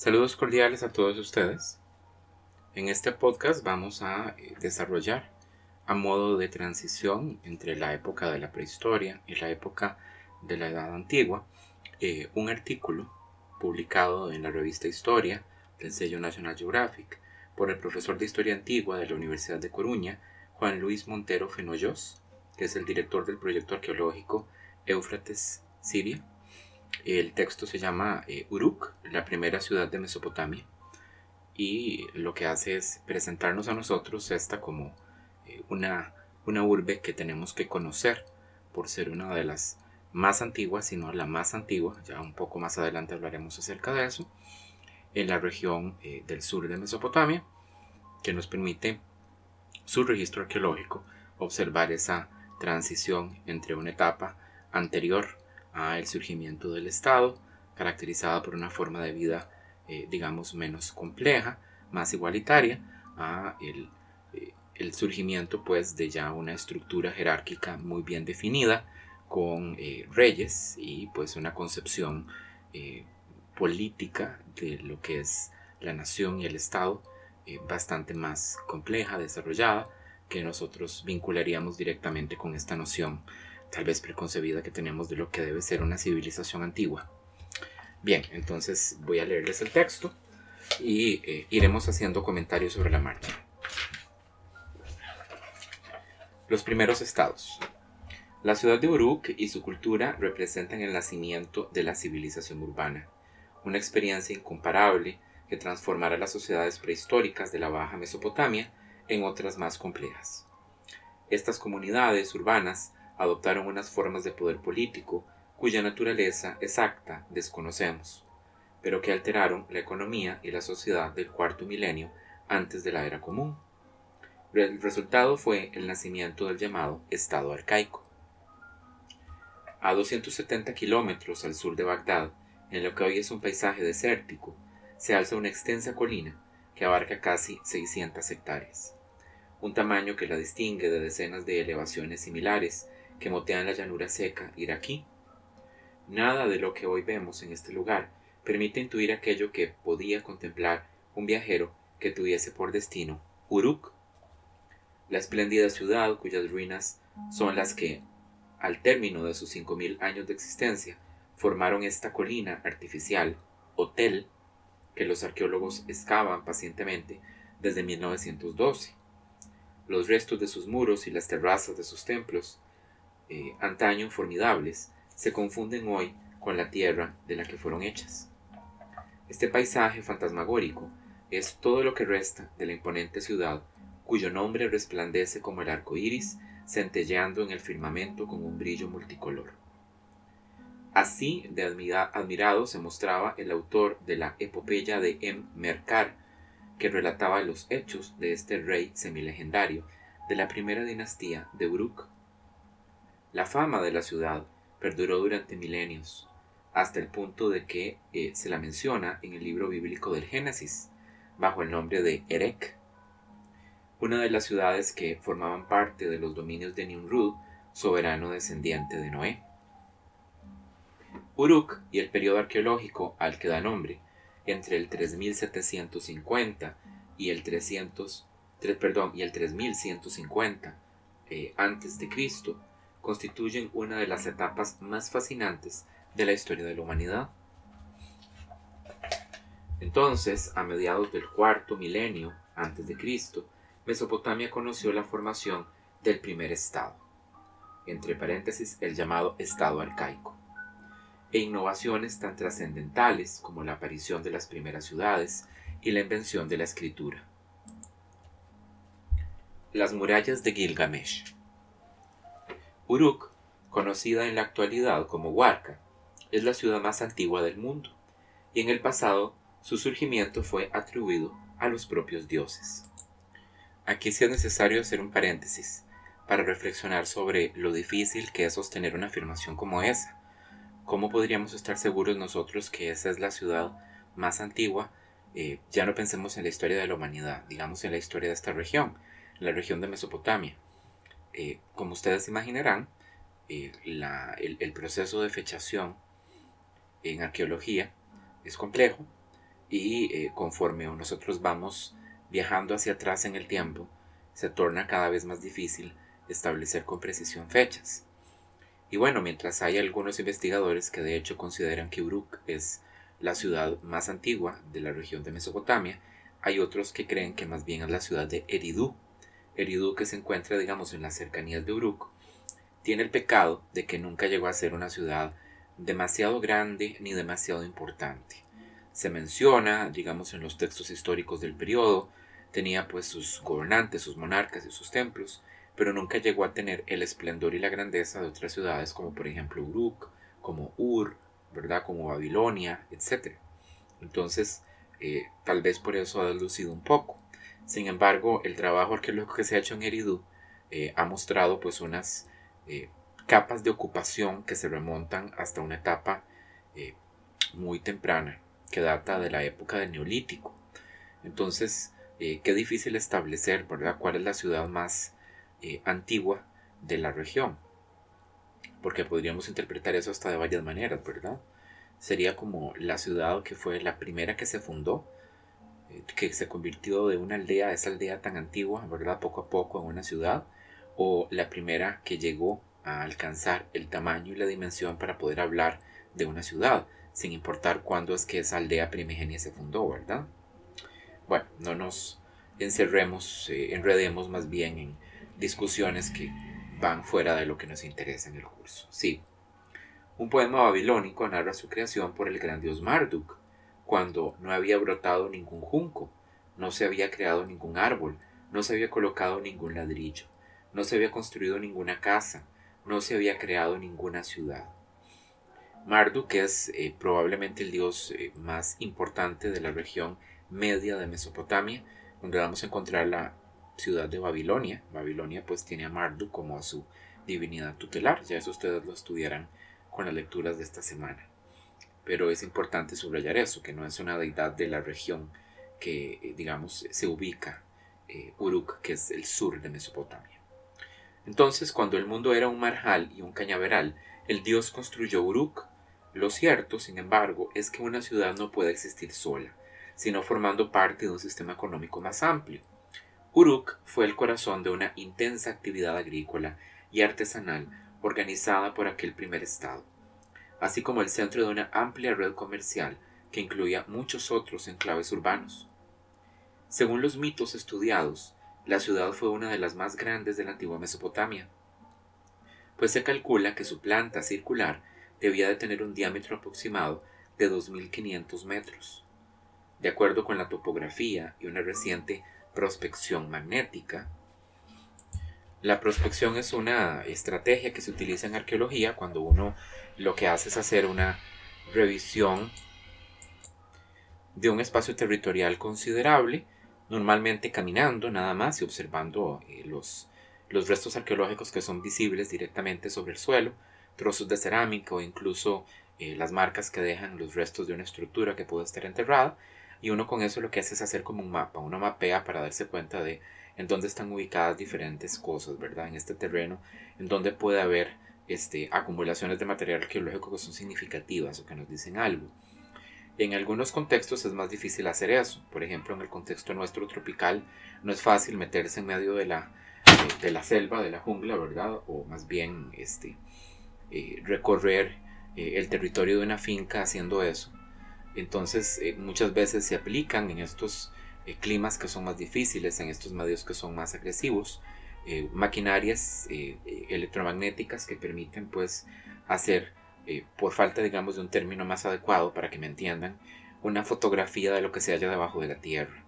Saludos cordiales a todos ustedes. En este podcast vamos a eh, desarrollar a modo de transición entre la época de la prehistoria y la época de la Edad Antigua eh, un artículo publicado en la revista Historia del sello National Geographic por el profesor de Historia Antigua de la Universidad de Coruña, Juan Luis Montero Fenollós, que es el director del proyecto arqueológico Éufrates Siria el texto se llama eh, Uruk, la primera ciudad de Mesopotamia, y lo que hace es presentarnos a nosotros esta como eh, una, una urbe que tenemos que conocer por ser una de las más antiguas, si no la más antigua, ya un poco más adelante hablaremos acerca de eso, en la región eh, del sur de Mesopotamia, que nos permite su registro arqueológico observar esa transición entre una etapa anterior el surgimiento del Estado, caracterizada por una forma de vida, eh, digamos, menos compleja, más igualitaria, a el, eh, el, surgimiento pues de ya una estructura jerárquica muy bien definida, con eh, reyes y pues una concepción política de lo que es la nación y el Estado bastante más compleja, desarrollada, que nosotros vincularíamos directamente con esta noción tal vez preconcebida que tenemos de lo que debe ser una civilización antigua. Bien, entonces voy a leerles el texto y eh, iremos haciendo comentarios sobre la marcha. Los primeros estados. La ciudad de Uruk y su cultura representan el nacimiento de la civilización urbana, una experiencia incomparable que transformará las sociedades prehistóricas de la Baja Mesopotamia en otras más complejas. Estas comunidades urbanas adoptaron unas formas de poder político cuya naturaleza exacta desconocemos, pero que alteraron la economía y la sociedad del cuarto milenio antes de la era común. El resultado fue el nacimiento del llamado Estado arcaico. A 270 kilómetros al sur de Bagdad, en lo que hoy es un paisaje desértico, se alza una extensa colina que abarca casi 600 hectáreas, un tamaño que la distingue de decenas de elevaciones similares que motean la llanura seca iraquí. Nada de lo que hoy vemos en este lugar permite intuir aquello que podía contemplar un viajero que tuviese por destino Uruk, la espléndida ciudad cuyas ruinas son las que, al término de sus cinco mil años de existencia, formaron esta colina artificial, hotel, que los arqueólogos excavan pacientemente desde 1912. Los restos de sus muros y las terrazas de sus templos eh, antaño formidables se confunden hoy con la tierra de la que fueron hechas. Este paisaje fantasmagórico es todo lo que resta de la imponente ciudad cuyo nombre resplandece como el arco iris centelleando en el firmamento con un brillo multicolor. Así de admirado se mostraba el autor de la epopeya de M. Mercar, que relataba los hechos de este rey semilegendario de la primera dinastía de Uruk la fama de la ciudad perduró durante milenios, hasta el punto de que eh, se la menciona en el libro bíblico del Génesis, bajo el nombre de Erech, una de las ciudades que formaban parte de los dominios de Nimrud, soberano descendiente de Noé. Uruk y el periodo arqueológico al que da nombre, entre el 3750 y el 300, perdón, y el 3150 eh, antes de Cristo, constituyen una de las etapas más fascinantes de la historia de la humanidad. Entonces, a mediados del cuarto milenio antes de Cristo, Mesopotamia conoció la formación del primer estado, entre paréntesis el llamado estado arcaico, e innovaciones tan trascendentales como la aparición de las primeras ciudades y la invención de la escritura. Las murallas de Gilgamesh. Uruk, conocida en la actualidad como Huarca, es la ciudad más antigua del mundo, y en el pasado su surgimiento fue atribuido a los propios dioses. Aquí sí es necesario hacer un paréntesis para reflexionar sobre lo difícil que es sostener una afirmación como esa. ¿Cómo podríamos estar seguros nosotros que esa es la ciudad más antigua? Eh, ya no pensemos en la historia de la humanidad, digamos en la historia de esta región, la región de Mesopotamia. Eh, como ustedes imaginarán, eh, el, proceso de fechación en arqueología es complejo y eh, conforme nosotros vamos viajando hacia atrás en el tiempo, se torna cada vez más difícil establecer con precisión fechas. Y bueno, mientras hay algunos investigadores que de hecho consideran que Uruk es la ciudad más antigua de la región de Mesopotamia, hay otros que creen que más bien es la ciudad de Eridu. Eridu que se encuentra, digamos, en las cercanías de Uruk, tiene el pecado de que nunca llegó a ser una ciudad demasiado grande ni demasiado importante. Se menciona, digamos, en los textos históricos del periodo, tenía pues sus gobernantes, sus monarcas y sus templos, pero nunca llegó a tener el esplendor y la grandeza de otras ciudades como por ejemplo Uruk, como Ur, ¿verdad? Como Babilonia, etc. Entonces, eh, tal vez por eso ha delucido un poco. Sin embargo, el trabajo arqueológico que se ha hecho en Eridu eh, ha mostrado pues unas eh, capas de ocupación que se remontan hasta una etapa muy temprana, que data de la época del Neolítico. Entonces, qué difícil establecer, ¿verdad?, cuál es la ciudad más antigua de la región. Porque podríamos interpretar eso hasta de varias maneras, ¿verdad? sería como la ciudad que fue la primera que se fundó, eh, que se convirtió de una aldea, esa aldea tan antigua, ¿verdad? Poco a poco en una ciudad, o la primera que llegó a alcanzar el tamaño y la dimensión para poder hablar de una ciudad, sin importar cuándo es que esa aldea primigenia se fundó, ¿verdad? Bueno, no nos encerremos, eh, enredemos más bien en discusiones que van fuera de lo que nos interesa en el curso. Sí, un poema babilónico narra su creación por el gran dios Marduk, cuando no había brotado ningún junco, no se había creado ningún árbol, no se había colocado ningún ladrillo, no se había construido ninguna casa, no se había creado ninguna ciudad. Marduk es eh, probablemente el dios eh, más importante de la región media de Mesopotamia, donde vamos a encontrar la ciudad de Babilonia. Babilonia pues tiene a Marduk como a su divinidad tutelar, ya eso ustedes lo estudiarán con las lecturas de esta semana. Pero es importante subrayar eso, que no es una deidad de la región que, eh, digamos, se ubica eh, Uruk, que es el sur de Mesopotamia. Entonces, cuando el mundo era un marjal y un cañaveral, el dios construyó Uruk. Lo cierto, sin embargo, es que una ciudad no puede existir sola, sino formando parte de un sistema económico más amplio. Uruk fue el corazón de una intensa actividad agrícola y artesanal organizada por aquel primer estado, así como el centro de una amplia red comercial que incluía muchos otros enclaves urbanos. Según los mitos estudiados, la ciudad fue una de las más grandes de la antigua Mesopotamia, pues se calcula que su planta circular debía de tener un diámetro aproximado de 2.500 metros. De acuerdo con la topografía y una reciente prospección magnética, la prospección es una estrategia que se utiliza en arqueología cuando uno lo que hace es hacer una revisión de un espacio territorial considerable, normalmente caminando nada más y observando eh, los, los restos arqueológicos que son visibles directamente sobre el suelo, trozos de cerámica o incluso eh, las marcas que dejan los restos de una estructura que puede estar enterrada, y uno con eso lo que hace es hacer como un mapa, uno mapea para darse cuenta de en dónde están ubicadas diferentes cosas, ¿verdad? En este terreno, en donde puede haber este, acumulaciones de material arqueológico que son significativas o que nos dicen algo. En algunos contextos es más difícil hacer eso. Por ejemplo, en el contexto nuestro tropical no es fácil meterse en medio de la, de, la selva, de la jungla, ¿verdad? O más bien este, eh, recorrer eh, el territorio de una finca haciendo eso. Entonces eh, muchas veces se aplican en estos eh, climas que son más difíciles, en estos medios que son más agresivos, eh, maquinarias eh, electromagnéticas que permiten pues hacer, por falta digamos de un término más adecuado para que me entiendan, una fotografía de lo que se halla debajo de la Tierra.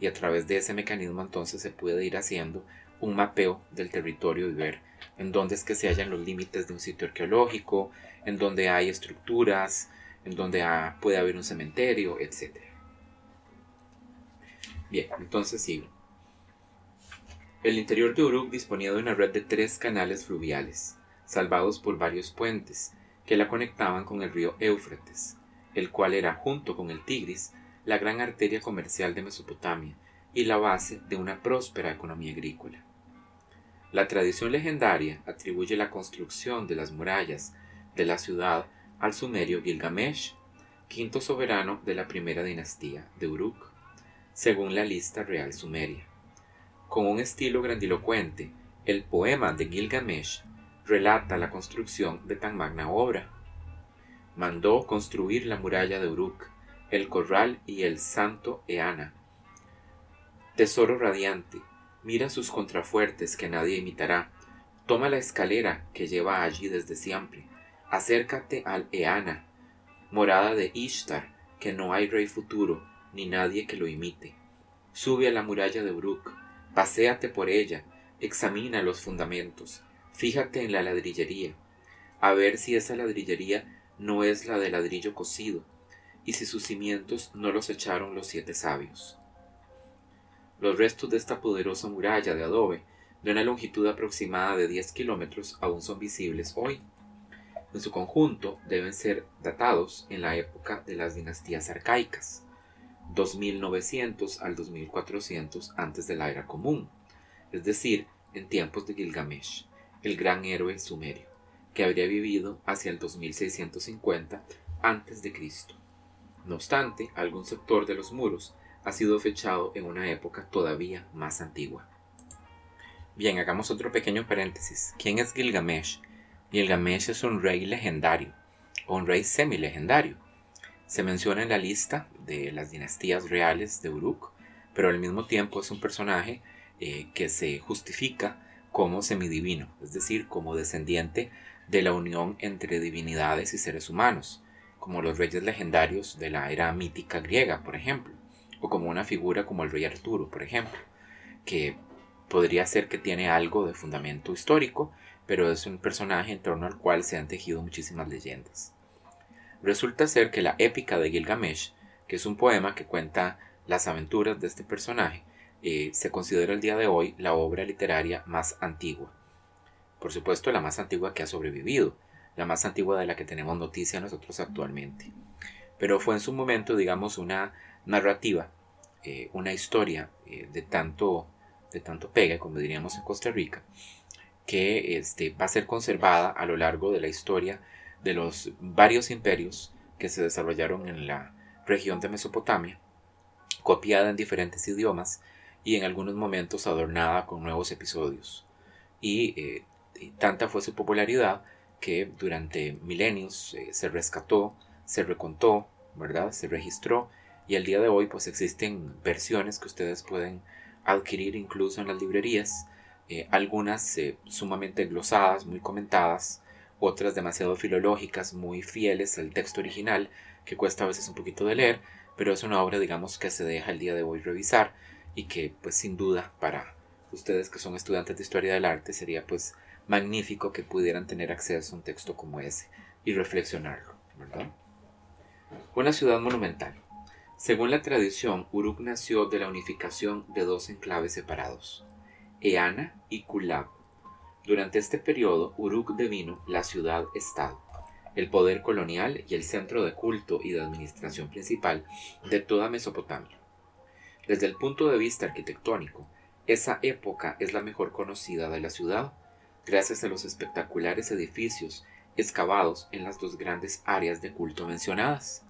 Y a través de ese mecanismo entonces se puede ir haciendo un mapeo del territorio y ver en dónde es que se hallan los límites de un sitio arqueológico, en dónde hay estructuras, en dónde puede haber un cementerio, etc. Bien, entonces sigo. El interior de Uruk disponía de una red de tres canales fluviales, salvados por varios puentes, que la conectaban con el río Éufrates, el cual era, junto con el Tigris, la gran arteria comercial de Mesopotamia y la base de una próspera economía agrícola. La tradición legendaria atribuye la construcción de las murallas de la ciudad al sumerio Gilgamesh, quinto soberano de la primera dinastía de Uruk, según la lista real sumeria. Con un estilo grandilocuente, el poema de Gilgamesh relata la construcción de tan magna obra. Mandó construir la muralla de Uruk, el corral y el santo Eana. Tesoro radiante, mira sus contrafuertes que nadie imitará. Toma la escalera que lleva allí desde siempre. Acércate al Eana, morada de Ishtar, que no hay rey futuro, ni nadie que lo imite. Sube a la muralla de Uruk, paséate por ella, examina los fundamentos, fíjate en la ladrillería, a ver si esa ladrillería no es la de ladrillo cocido, y si sus cimientos no los echaron los siete sabios. Los restos de esta poderosa muralla de adobe, de una longitud aproximada de 10 kilómetros, aún son visibles hoy. En su conjunto deben ser datados en la época de las dinastías arcaicas, 2900 al 2400 antes de la era común, es decir, en tiempos de Gilgamesh, el gran héroe sumerio, que habría vivido hacia el 2650 antes de Cristo. No obstante, algún sector de los muros ha sido fechado en una época todavía más antigua. Bien, hagamos otro pequeño paréntesis. ¿Quién es Gilgamesh? Gilgamesh es un rey legendario, o un rey semi-legendario. Se menciona en la lista de las dinastías reales de Uruk, pero al mismo tiempo es un personaje eh, que se justifica como semidivino, es decir, como descendiente de la unión entre divinidades y seres humanos, como los reyes legendarios de la era mítica griega, por ejemplo, o como una figura como el rey Arturo, por ejemplo, que podría ser que tiene algo de fundamento histórico, pero es un personaje en torno al cual se han tejido muchísimas leyendas. Resulta ser que la épica de Gilgamesh, que es un poema que cuenta las aventuras de este personaje, eh, se considera el día de hoy la obra literaria más antigua. Por supuesto, la más antigua que ha sobrevivido, la más antigua de la que tenemos noticia nosotros actualmente. Pero fue en su momento, digamos, una narrativa, eh, una historia eh, de tanto de tanto pega, como diríamos en Costa Rica, que este, va a ser conservada a lo largo de la historia de los varios imperios que se desarrollaron en la región de Mesopotamia, copiada en diferentes idiomas y en algunos momentos adornada con nuevos episodios. Y, eh, tanta fue su popularidad que durante milenios eh, se rescató, se recontó, ¿verdad? Se registró y al día de hoy pues existen versiones que ustedes pueden adquirir incluso en las librerías, eh, algunas sumamente glosadas, muy comentadas, otras demasiado filológicas, muy fieles al texto original, que cuesta a veces un poquito de leer, pero es una obra, digamos, que se deja el día de hoy revisar y que, pues, sin duda, para ustedes que son estudiantes de historia del arte, sería, pues, magnífico que pudieran tener acceso a un texto como ese y reflexionarlo, ¿verdad? Una ciudad monumental. Según la tradición, Uruk nació de la unificación de dos enclaves separados, Eana y Kulab. Durante este periodo, Uruk devino la ciudad-estado, el poder colonial y el centro de culto y de administración principal de toda Mesopotamia. Desde el punto de vista arquitectónico, esa época es la mejor conocida de la ciudad, gracias a los espectaculares edificios excavados en las dos grandes áreas de culto mencionadas.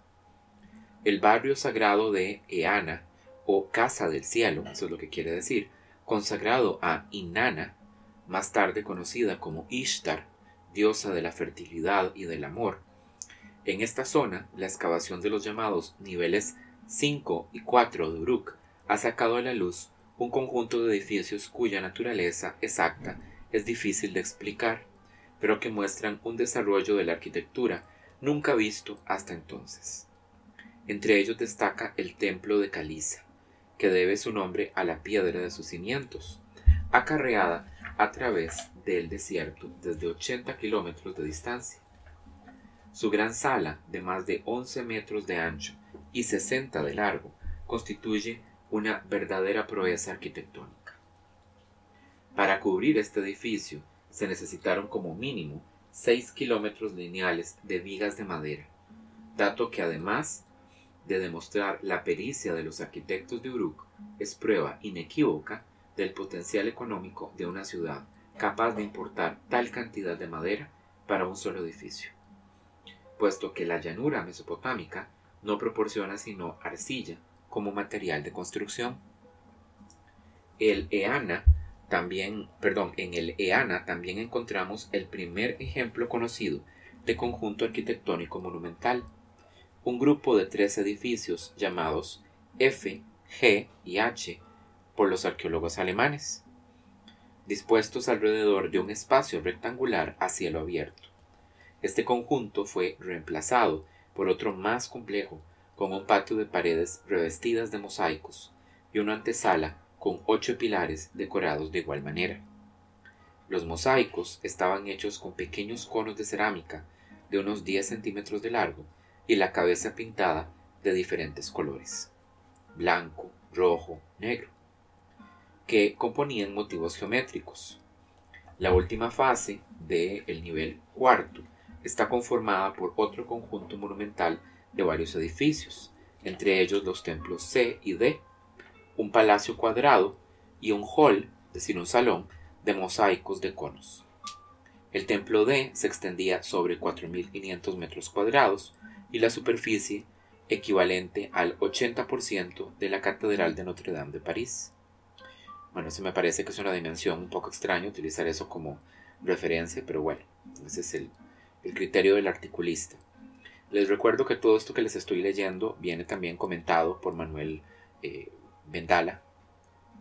El barrio sagrado de Eana, o Casa del Cielo, eso es lo que quiere decir, consagrado a Inanna, más tarde conocida como Ishtar, diosa de la fertilidad y del amor. En esta zona, la excavación de los llamados niveles 5 y 4 de Uruk ha sacado a la luz un conjunto de edificios cuya naturaleza exacta es difícil de explicar, pero que muestran un desarrollo de la arquitectura nunca visto hasta entonces. Entre ellos destaca el templo de Caliza, que debe su nombre a la piedra de sus cimientos, acarreada a través del desierto desde 80 kilómetros de distancia. Su gran sala, de más de 11 metros de ancho y 60 de largo, constituye una verdadera proeza arquitectónica. Para cubrir este edificio se necesitaron como mínimo 6 kilómetros lineales de vigas de madera, dato que además de demostrar la pericia de los arquitectos de Uruk es prueba inequívoca del potencial económico de una ciudad capaz de importar tal cantidad de madera para un solo edificio, puesto que la llanura mesopotámica no proporciona sino arcilla como material de construcción. El también, perdón, en el Eana también encontramos el primer ejemplo conocido de conjunto arquitectónico monumental, un grupo de tres edificios llamados F, G y H por los arqueólogos alemanes, dispuestos alrededor de un espacio rectangular a cielo abierto. Este conjunto fue reemplazado por otro más complejo, con un patio de paredes revestidas de mosaicos y una antesala con ocho pilares decorados de igual manera. Los mosaicos estaban hechos con pequeños conos de cerámica de unos 10 centímetros de largo y la cabeza pintada de diferentes colores, blanco, rojo, negro, que componían motivos geométricos. La última fase del nivel cuarto está conformada por otro conjunto monumental de varios edificios, entre ellos los templos C y D, un palacio cuadrado y un hall, es decir, un salón, de mosaicos de conos. El templo D se extendía sobre 4.500 metros cuadrados y la superficie equivalente al 80% de la Catedral de Notre Dame de París. Bueno, eso me parece que es una dimensión un poco extraña utilizar eso como referencia, pero bueno, ese es el, criterio del articulista. Les recuerdo que todo esto que les estoy leyendo viene también comentado por Manuel eh, Vendala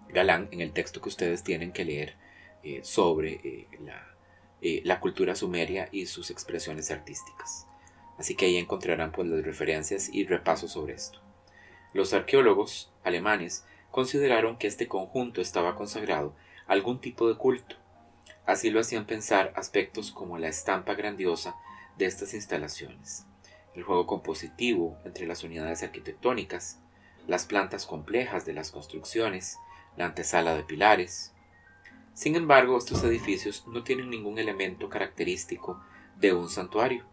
Galán en el texto que ustedes tienen que leer eh, sobre eh, la, la, cultura sumeria y sus expresiones artísticas. Así que ahí encontrarán pues, las referencias y repasos sobre esto. Los arqueólogos alemanes consideraron que este conjunto estaba consagrado a algún tipo de culto. Así lo hacían pensar aspectos como la estampa grandiosa de estas instalaciones, el juego compositivo entre las unidades arquitectónicas, las plantas complejas de las construcciones, la antesala de pilares. Sin embargo, estos edificios no tienen ningún elemento característico de un santuario.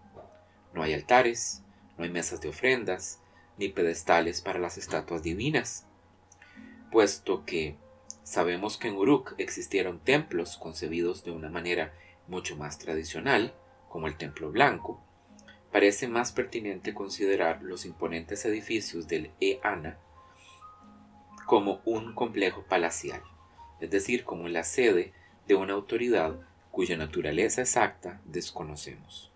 No hay altares, no hay mesas de ofrendas, ni pedestales para las estatuas divinas puesto que sabemos que en Uruk existieron templos concebidos de una manera mucho más tradicional, como el Templo Blanco, parece más pertinente considerar los imponentes edificios del Eana como un complejo palacial, es decir, como la sede de una autoridad cuya naturaleza exacta desconocemos.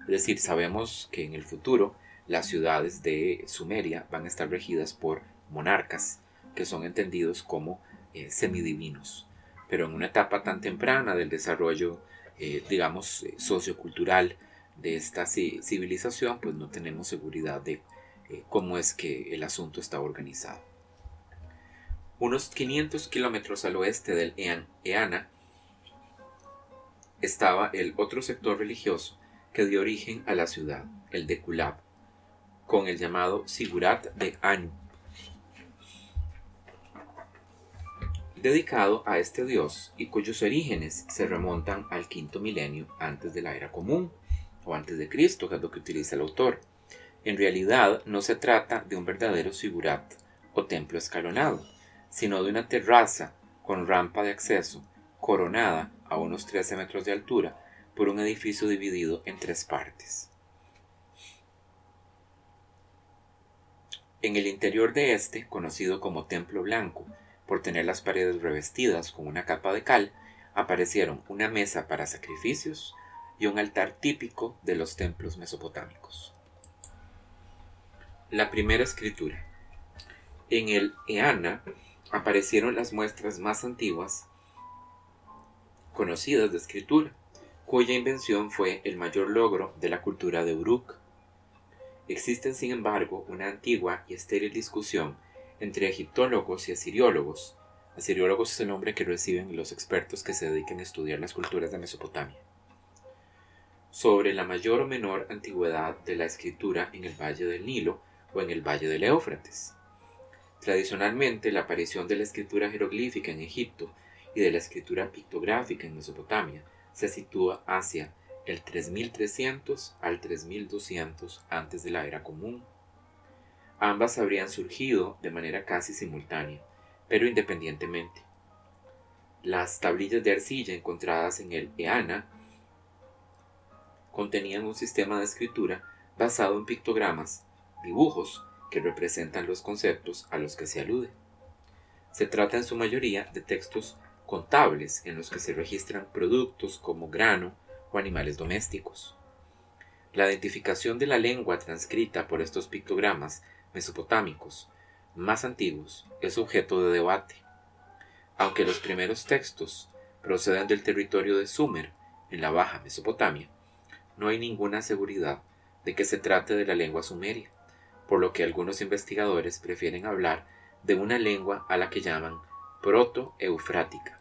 Es decir, sabemos que en el futuro las ciudades de Sumeria van a estar regidas por monarcas, que son entendidos como eh, semidivinos. Pero en una etapa tan temprana del desarrollo, eh, digamos, eh, sociocultural de esta civilización, pues no tenemos seguridad de cómo es que el asunto está organizado. Unos 500 kilómetros al oeste del Eana estaba el otro sector religioso que dio origen a la ciudad, el de Kulab, con el llamado Sigurat de Anu, dedicado a este dios y cuyos orígenes se remontan al quinto milenio antes de la era común o antes de Cristo, que es lo que utiliza el autor. En realidad no se trata de un verdadero sigurat o templo escalonado, sino de una terraza con rampa de acceso coronada a unos 13 metros de altura por un edificio dividido en tres partes. En el interior de este, conocido como Templo Blanco, por tener las paredes revestidas con una capa de cal, aparecieron una mesa para sacrificios y un altar típico de los templos mesopotámicos. La primera escritura. En el Eana aparecieron las muestras más antiguas conocidas de escritura, cuya invención fue el mayor logro de la cultura de Uruk. Existen, sin embargo, una antigua y estéril discusión entre egiptólogos y asiriólogos. Asiriólogos es el nombre que reciben los expertos que se dedican a estudiar las culturas de Mesopotamia. Sobre la mayor o menor antigüedad de la escritura en el Valle del Nilo o en el Valle del Éufrates. Tradicionalmente, la aparición de la escritura jeroglífica en Egipto y de la escritura pictográfica en Mesopotamia se sitúa hacia el 3300 al 3200 antes de la era común Ambas habrían surgido de manera casi simultánea, pero independientemente. Las tablillas de arcilla encontradas en el Eana contenían un sistema de escritura basado en pictogramas dibujos que representan los conceptos a los que se alude. Se trata en su mayoría de textos contables en los que se registran productos como grano o animales domésticos. La identificación de la lengua transcrita por estos pictogramas mesopotámicos más antiguos es objeto de debate. Aunque los primeros textos proceden del territorio de Sumer, en la Baja Mesopotamia, no hay ninguna seguridad de que se trate de la lengua sumeria, por lo que algunos investigadores prefieren hablar de una lengua a la que llaman proto-eufrática.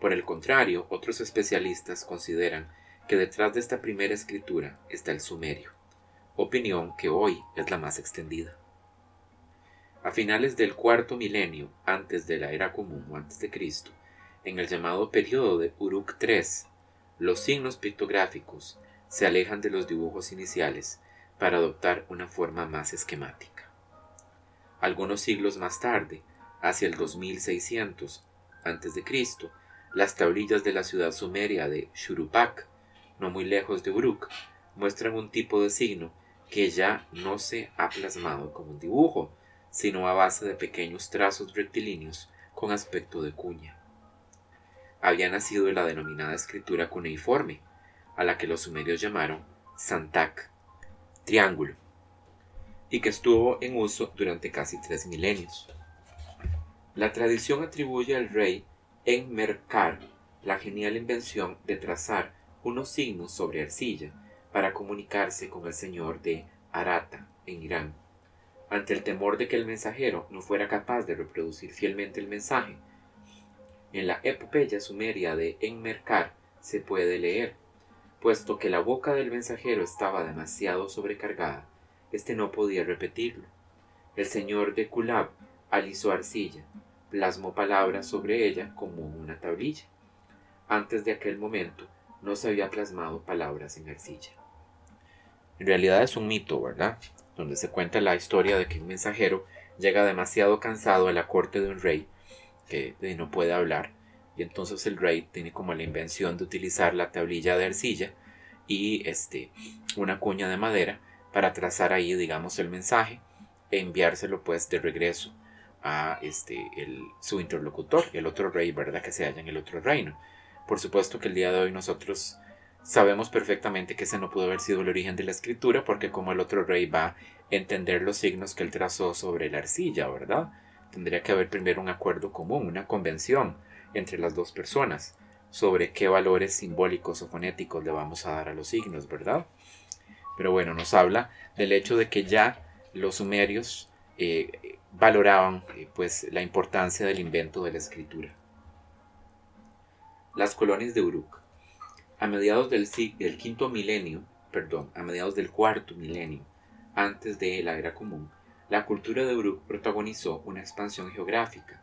Por el contrario, otros especialistas consideran que detrás de esta primera escritura está el sumerio, opinión que hoy es la más extendida. A finales del cuarto milenio antes de la era común o antes de Cristo, en el llamado periodo de Uruk III, los signos pictográficos se alejan de los dibujos iniciales para adoptar una forma más esquemática. Algunos siglos más tarde, hacia el 2600 a.C., las tablillas de la ciudad sumeria de Shurupak, no muy lejos de Uruk, muestran un tipo de signo que ya no se ha plasmado como un dibujo, sino a base de pequeños trazos rectilíneos con aspecto de cuña había nacido de la denominada escritura cuneiforme, a la que los sumerios llamaron Santak, triángulo, y que estuvo en uso durante casi tres milenios. La tradición atribuye al rey Enmerkar la genial invención de trazar unos signos sobre arcilla para comunicarse con el señor de Arata, en Irán. Ante el temor de que el mensajero no fuera capaz de reproducir fielmente el mensaje, en la epopeya sumeria de Enmerkar se puede leer, puesto que la boca del mensajero estaba demasiado sobrecargada, éste no podía repetirlo. El señor de Kulab alisó arcilla, plasmó palabras sobre ella como una tablilla. Antes de aquel momento no se había plasmado palabras en arcilla. En realidad es un mito, ¿verdad? Donde se cuenta la historia de que un mensajero llega demasiado cansado a la corte de un rey que no puede hablar. Y entonces el rey tiene como la invención de utilizar la tablilla de arcilla y este, una cuña de madera para trazar ahí, digamos, el mensaje e enviárselo pues de regreso a este, el, su interlocutor, el otro rey, ¿verdad? Que se halla en el otro reino. Por supuesto que el día de hoy nosotros sabemos perfectamente que ese no pudo haber sido el origen de la escritura, porque como el otro rey va a entender los signos que él trazó sobre la arcilla, ¿verdad? tendría que haber primero un acuerdo común, una convención entre las dos personas sobre qué valores simbólicos o fonéticos le vamos a dar a los signos, ¿verdad? Pero bueno, nos habla del hecho de que ya los sumerios eh, valoraban eh, pues la importancia del invento de la escritura. Las colonias de Uruk. A mediados del, del quinto milenio, perdón, a mediados del cuarto milenio antes de la era común, la cultura de Uruk protagonizó una expansión geográfica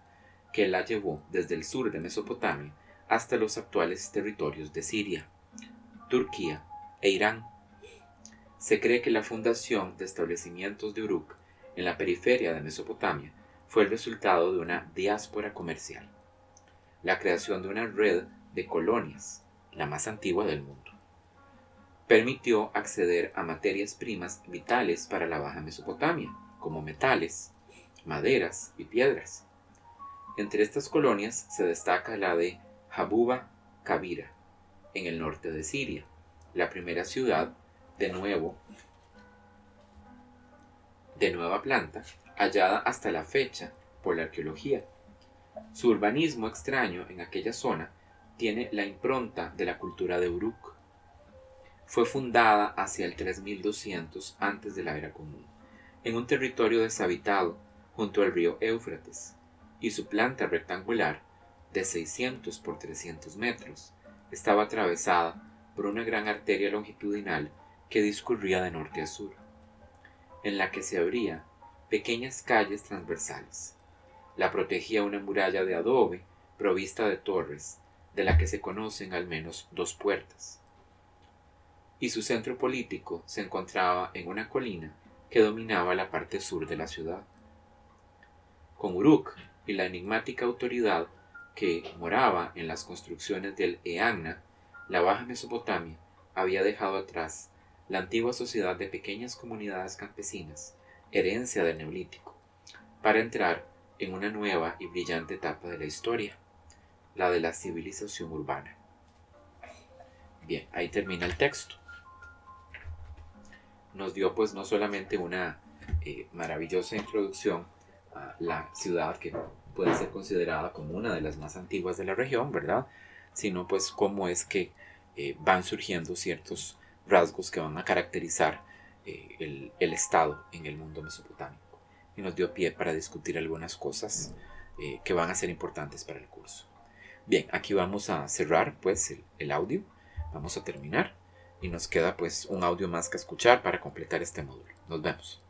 que la llevó desde el sur de Mesopotamia hasta los actuales territorios de Siria, Turquía e Irán. Se cree que la fundación de establecimientos de Uruk en la periferia de Mesopotamia fue el resultado de una diáspora comercial, la creación de una red de colonias, la más antigua del mundo. Permitió acceder a materias primas vitales para la Baja Mesopotamia, como metales, maderas y piedras. Entre estas colonias se destaca la de Habuba Kabira, en el norte de Siria, la primera ciudad de nuevo de nueva planta hallada hasta la fecha por la arqueología. Su urbanismo extraño en aquella zona tiene la impronta de la cultura de Uruk. Fue fundada hacia el 3200 antes de la era común en un territorio deshabitado junto al río Éufrates, y su planta rectangular, de 600 por 300 metros, estaba atravesada por una gran arteria longitudinal que discurría de norte a sur, en la que se abrían pequeñas calles transversales. La protegía una muralla de adobe provista de torres, de la que se conocen al menos dos puertas. Y su centro político se encontraba en una colina que dominaba la parte sur de la ciudad. Con Uruk y la enigmática autoridad que moraba en las construcciones del Eanna, la Baja Mesopotamia había dejado atrás la antigua sociedad de pequeñas comunidades campesinas, herencia del neolítico, para entrar en una nueva y brillante etapa de la historia, la de la civilización urbana. Bien, ahí termina el texto. Nos dio pues no solamente una eh, maravillosa introducción a la ciudad que puede ser considerada como una de las más antiguas de la región, ¿verdad? Sino pues cómo es que eh, van surgiendo ciertos rasgos que van a caracterizar eh, el, el, Estado en el mundo mesopotámico. Y nos dio pie para discutir algunas cosas que van a ser importantes para el curso. Bien, aquí vamos a cerrar pues el, audio, vamos a terminar y nos queda pues un audio más que escuchar para completar este módulo. Nos vemos.